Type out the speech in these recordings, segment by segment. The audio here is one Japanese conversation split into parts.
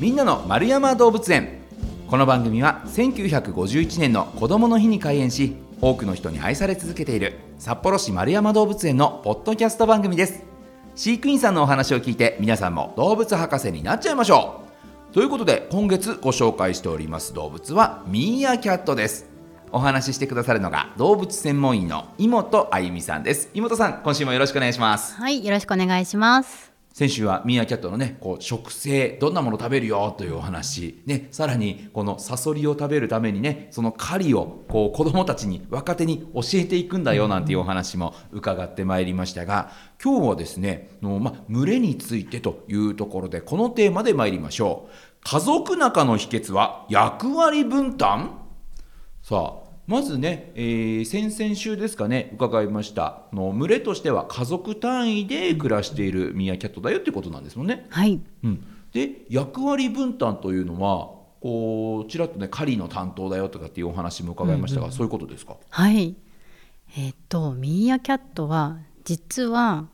みんなの丸山動物園。この番組は1951年の子どもの日に開園し多くの人に愛され続けている札幌市丸山動物園のポッドキャスト番組です。飼育員さんのお話を聞いて皆さんも動物博士になっちゃいましょう。ということで今月ご紹介しております動物はミーアキャットです。お話ししてくださるのが動物専門医の井本あゆみさんです。井本さん今週もよろしくお願いします。はい、よろしくお願いします。先週はミーアキャットのねこう食性どんなもの食べるよというお話、ね、さらにこのサソリを食べるためにねその狩りをこう子どもたちに若手に教えていくんだよなんていうお話も伺ってまいりましたが今日はですねの、ま、群れについてというところでこのテーマで参りましょう。家族仲の秘訣は役割分担？さあまずね、えー先々週ですかね伺いました。あの群れとしては家族単位で暮らしているミーアキャットだよってことなんですもんね。はい、うん、で役割分担というのはこうちらっとね狩りの担当だよとかっていうお話も伺いましたが、そういうことですか？はい。えっ、とミーアキャットは実は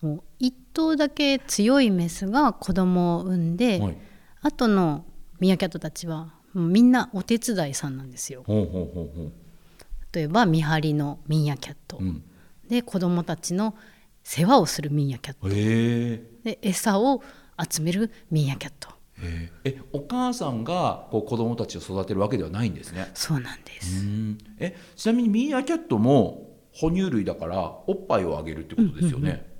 もう一頭だけ強いメスが子供を産んで、はい。後のミーアキャットたちはみんなお手伝いさんなんですよ。ほうほうほうほう例えば見張りのミーアキャット、うんで子供たちの世話をするミーアキャットへえで餌を集めるミーアキャット。へええお母さんがこう子供たちを育てるわけではないんですね。そうなんです。うんえちなみにミーアキャットも哺乳類だからおっぱいをあげるってことですよね。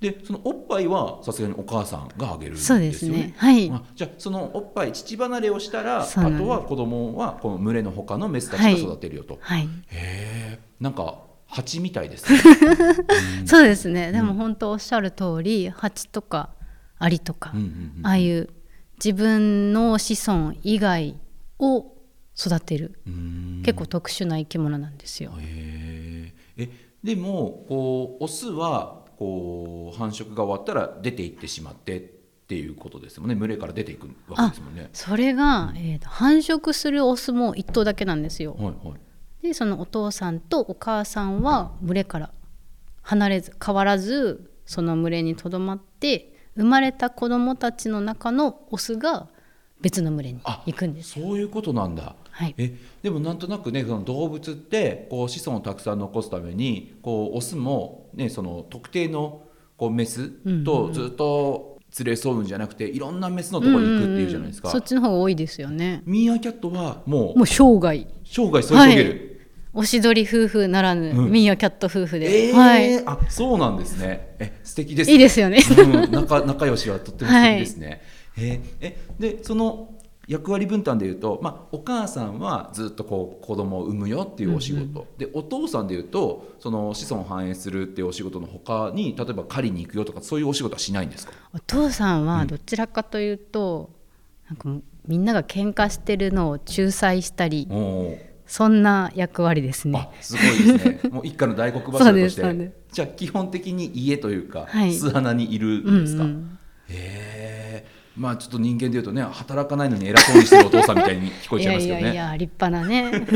でそのおっぱいはさすがにお母さんがあげるんですよね。そうですね。はい。あじゃあそのおっぱい乳離れをしたらあとは子供はこの群れの他のメスたちが育てるよと。はい。へえなんか蜂みたいですね。そうですね、でも本当おっしゃる通り蜂とかアリとか、うんうんうんああいう自分の子孫以外を育てる、うん。結構特殊な生き物なんですよ。へええでもこうオスはこう繁殖が終わったら出て行ってしまってっていうことですもんね群れから出ていくわけですもんね。それが、えーと繁殖するオスも1頭だけなんですよ。はいはいでそのお父さんとお母さんは群れから離れず変わらずその群れにとどまって生まれた子供たちの中のオスが別の群れにあ行くんですよ。そういうことなんだ。はい、えでもなんとなくねその動物ってこう子孫をたくさん残すためにこうオスも、ね、その特定のこうメスとずっと連れ添うんじゃなくていろんなメスのところに行くっていうじゃないですか。そっちの方が多いですよね。ミーアキャットはもうもう生涯生涯添い遂げる。おしどり夫婦ならぬ、うんミーアキャット夫婦で、えーはい、あそうなんですね。え素敵です、いいですよね。うん、仲仲良しはとっても素敵ですね。えーえでその役割分担でいうと、まあ、お母さんはずっとこう子供を産むよっていうお仕事、でお父さんでいうとその子孫を繁栄するっていうお仕事のほかに例えば狩りに行くよとかそういうお仕事はしないんですか？お父さんはどちらかというと、なんかもうみんなが喧嘩してるのを仲裁したりそんな役割ですね。あ。すごいですね。もう一家の大黒柱として。じゃあ基本的に家というか、はい。巣穴にいるうんんですか、うん。へえまあちょっと人間でいうとね働かないのに偉そうにしてるお父さんみたいに聞こえちゃいますけどね。やいや立派なね。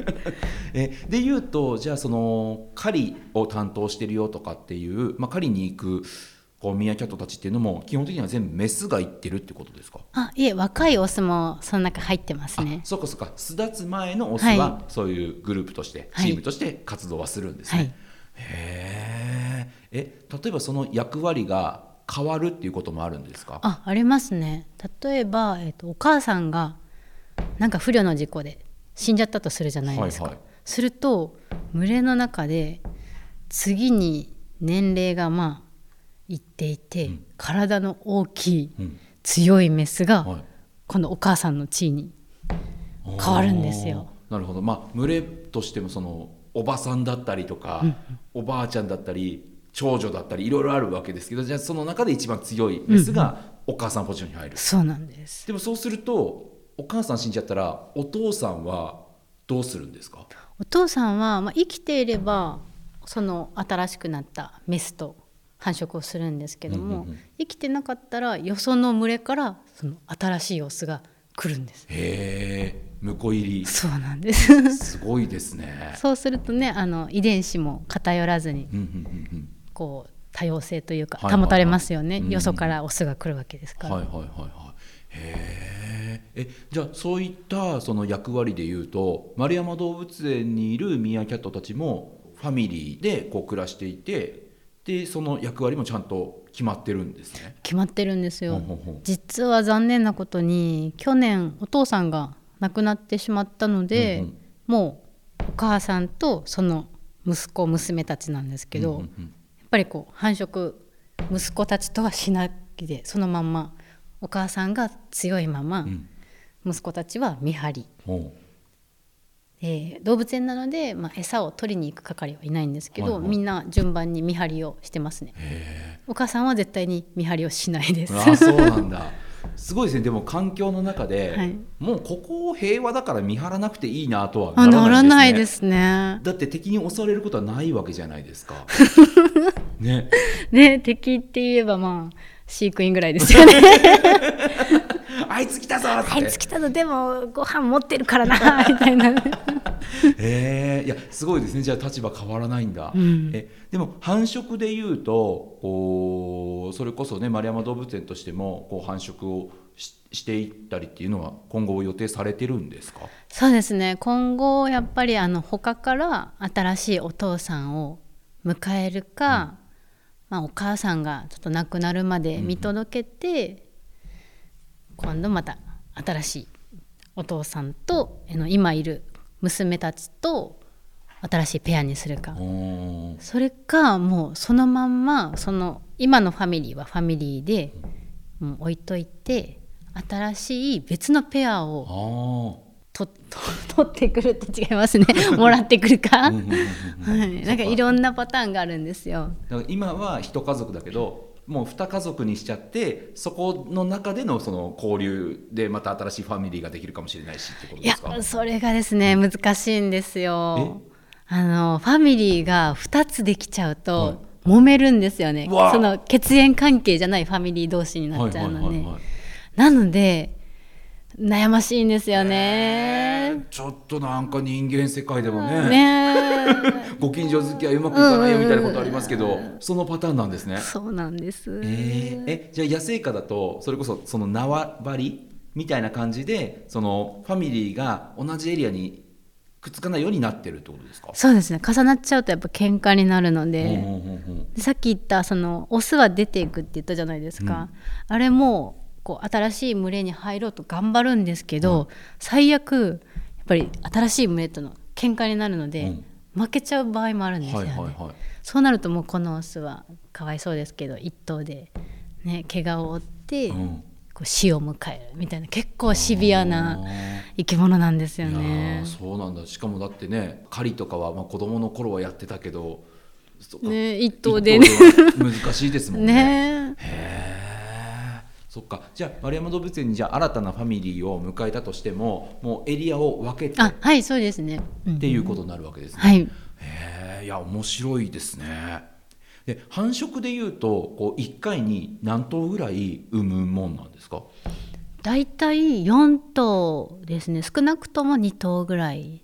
えでいうとじゃあその狩りを担当してるよとかっていう、まあ、狩りに行くこうミーアキャットたちっていうのも基本的には全部メスが行ってるってことですか？あいえ若いオスもその中入ってますねあ。そうかそうか巣立つ前のオスははそういうグループとして、はいチームとして活動はするんですね。はいへーえ例えばその役割が変わるっていうこともあるんですか？あありますね。例えば、えー、とお母さんがなんか不慮の事故で死んじゃったとするじゃないですか。はいはい。すると群れの中で次に年齢がまあいっていて、体の大きいうん。強いメスが、はい。今度お母さんの地位に変わるんですよ。なるほど。まあ群れとしてもそのおばさんだったりとか、おばあちゃんだったり長女だったりいろいろあるわけですけどじゃあその中で一番強いメスがお母さんポジションに入る、そうなんです。でもそうするとお母さん死んじゃったらお父さんはどうするんですか？お父さんは、まあ、生きていればその新しくなったメスと繁殖をするんですけども、うんうんうん生きてなかったらよその群れからその新しいオスが来るんです。へえ婿入りそうなんです。すごいですね。そうするとねあの遺伝子も偏らずにうんうんうんうんこう多様性というかはいはいはい。保たれますよね、うん。よそからオスが来るわけですから、はいはいはいはい。へえじゃあそういったその役割でいうと丸山動物園にいるミーアキャットたちもファミリーでこう暮らしていてでその役割もちゃんと決まってるんですね。決まってるんですよ。実は残念なことに去年お父さんが亡くなってしまったので、うんうん。もうお母さんとその息子娘たちなんですけど、うんうんうんぱりこう繁殖息子たちとはしないでそのまんまお母さんが強いまま、うん。息子たちは見張り、ほえー動物園なので、まあ、餌を取りに行く係はいないんですけど、はいはい。みんな順番に見張りをしてますね。お母さんは絶対に見張りをしないです。うあそうなんだすごいですね。でも環境の中で、はい。もうここ平和だから見張らなくていいなとはあならなないいですね。ですね。だって敵に襲われることはないわけじゃないですか。ね。ね敵って言えばまあ飼育員ぐらいですよね。あいつ来たぞあいつ来たのでもご飯持ってるからなみたいな えー、いやすごいですね。じゃあ立場変わらないんだ、うん。えでも繁殖でいうとこうそれこそね丸山動物園としてもこう繁殖をししていったりっていうのは今後予定されてるんですか？そうですね。今後やっぱりあの他から新しいお父さんを迎えるか、まあ、お母さんがちょっと亡くなるまで見届けて、今度また新しいお父さんとあの今いる娘たちと新しいペアにするか。それかもうそのまんまその今のファミリーはファミリーでもう置いといて新しい別のペアを 取ってくるって違いますね。もらってくるか、はい、なんかいろんなパターンがあるんですよ。今は一家族だけどもう二家族にしちゃってそこの中でのその交流でまた新しいファミリーができるかもしれないしってこといやですか？それがですね難しいんですよ。あのファミリーが2つできちゃうと、揉めるんですよね。その血縁関係じゃないファミリー同士になっちゃうので、はいはい。なので悩ましいんですよね。ちょっとなんか人間世界でもね。ね ご近所付き合いうまくいかないよみたいなことありますけど、そのパターンなんですね。そうなんです。えー。えじゃあ野生下だとそれこそその縄張りみたいな感じでそのファミリーが同じエリアにくっつかないようになってるってことですか？そうですね。重なっちゃうとやっぱ喧嘩になるので,、さっき言ったそのオスは出ていくって言ったじゃないですか、あれもこう新しい群れに入ろうと頑張るんですけど、最悪やっぱり新しい群れとの喧嘩になるので、負けちゃう場合もあるんですよね、はいはいはい。そうなるともうこのオスはかわいそうですけど一頭でね怪我を負って、うん。こう死を迎えるみたいな結構シビアな生き物なんですよね。ー。そうなんだ。しかもだってね狩りとかは、まあ、子供の頃はやってたけどね一頭でね。難しいですもんね。ねそっかじゃあ丸山動物園にじゃあ新たなファミリーを迎えたとしてももうエリアを分けてっあはいそうですね。うんていうことになるわけですね。はい。へえいや面白いですね。で繁殖でいうとこう1回に何頭ぐらい産むもんなんですか？だいたい4頭ですね少なくとも2頭ぐらい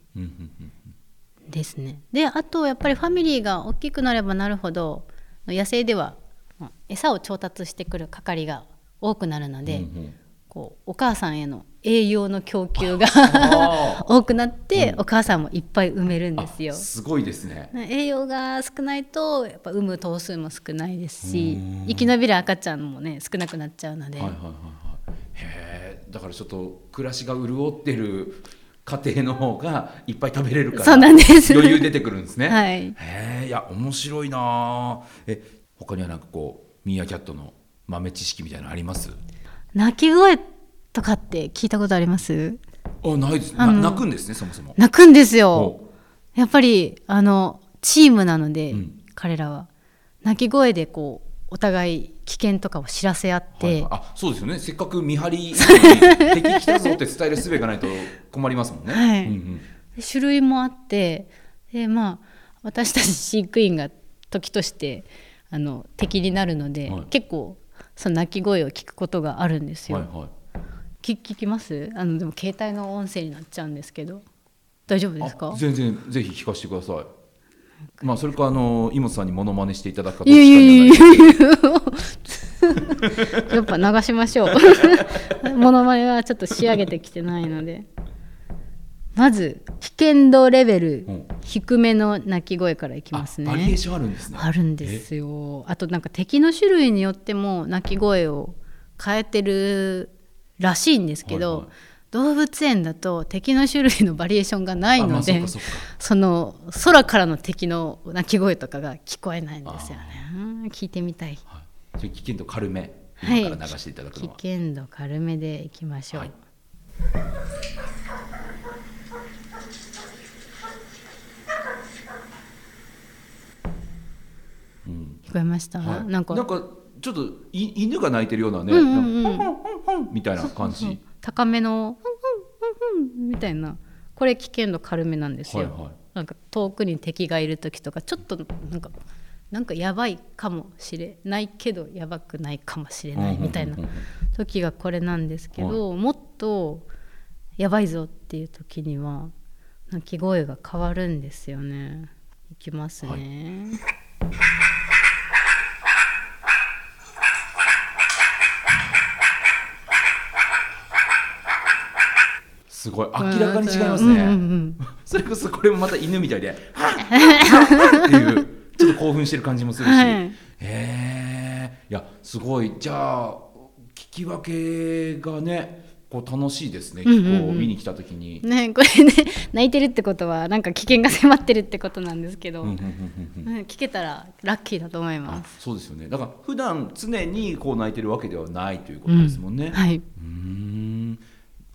ですねであとやっぱりファミリーが大きくなればなるほど野生ではうん餌を調達してくる係が多くなるので、うんうん。こうお母さんへの栄養の供給があ 多くなって、うん。お母さんもいっぱい産めるんですよ。あ。すごいですね。栄養が少ないとやっぱ産む頭数も少ないですしうん。生き延びる赤ちゃんもね少なくなっちゃうので、はいはいはいはい。へえだからちょっと暮らしが潤ってる家庭の方がいっぱい食べれるからそうなんです。余裕出てくるんですね。はい。へえいや面白いなあえ他にはなんかこうミーアキャットの豆知識みたいなのあります？鳴き声とかって聞いたことあります？あないです。泣くんですねそもそも。鳴くんですよ。おやっぱりあのチームなので、うん。彼らは。鳴き声でこうお互い危険とかを知らせ合って、はいはい。あそうですよね。せっかく見張り 敵来たぞって伝える術がないと困りますもんね。はい。うんうん。で種類もあってでまあ私たち飼育員が時としてあの敵になるので、はい。結構その鳴き声を聞くことがあるんですよ。はいはい。聞聞きます？あのでも携帯の音声になっちゃうんですけど。大丈夫ですか？あ全然ぜひ聞かせてください。まあそれかあの井本さんにモノマネしていただくかどっちかいやいにはないや やっぱ流しましょう。モノマネはちょっと仕上げてきてないので。まず危険度レベル。うん低めの鳴き声からいきますね。あバリエーションあるんですね。あるんですよ。あとなんか敵の種類によっても鳴き声を変えてるらしいんですけど、はいはい。動物園だと敵の種類のバリエーションがないので、あそその空からの敵の鳴き声とかが聞こえないんですよね。うん聞いてみたい。はい、危険度軽め。はい。今から流していただく危のは、険度軽めでいきましょう、はいうん聞こえました、はい。なんか。ちょっとい犬が鳴いてるようなね、うんうんうん。なんンフンフンみたいな感じ、高めのふんふんふんふんみたいな。これ危険度軽めなんですよ、はいはい。なんか遠くに敵がいる時とかちょっとなんかなんかやばいかもしれないけどやばくないかもしれないみたいな時がこれなんですけど、もっとやばいぞっていう時には鳴き声が変わるんですよね。いきますね、すごい。明らかに違いますね、うんうんうんそれこそこれもまた犬みたいで「はっていうちょっと興奮してる感じもするし、はい。へえいやすごい。じゃあ聞き分けがねこう楽しいですね、うんうんうん。こう見に来た時に。ねこれね泣いてるってことはなんか危険が迫ってるってことなんですけど、うんうんうんうんうん。うん聞けたらラッキーだと思いあます。そうですよね。だから普段常にこう泣いてるわけではないということですもんね。はい。うーん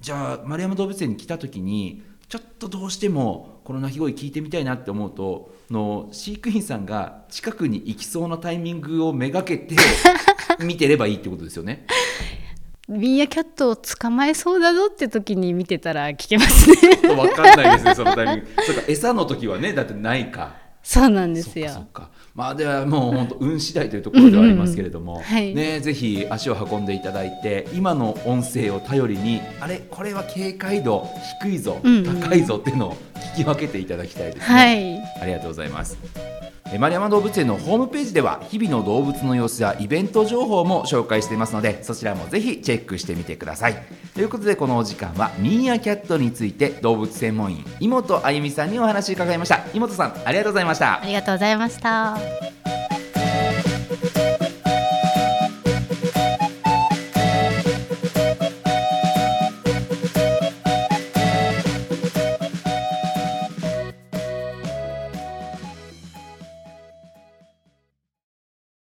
じゃあ丸山動物園に来た時にちょっとどうしてもこの鳴き声聞いてみたいなって思うとの飼育員さんが近くに行きそうなタイミングをめがけて 見てればいいってことですよね。ミーアキャットを捕まえそうだぞって時に見てたら聞けますね。ちょっと分かんないですねそのタイミング。そうか餌の時はねだってないか。そうなんですよそっかそっ。かまあではもう本当運次第というところではありますけれども、うんうんはいねぜひ足を運んでいただいて今の音声を頼りにあれこれは警戒度低いぞ、うんうん高いぞっていうのを聞き分けていただきたいですね。はい。ありがとうございます。丸山動物園のホームページでは日々の動物の様子やイベント情報も紹介していますのでそちらもぜひチェックしてみてください。ということでこのお時間はミーアキャットについて動物専門員井本あゆみさんにお話伺いました。井本さんありがとうございましたあ。りがとうございました。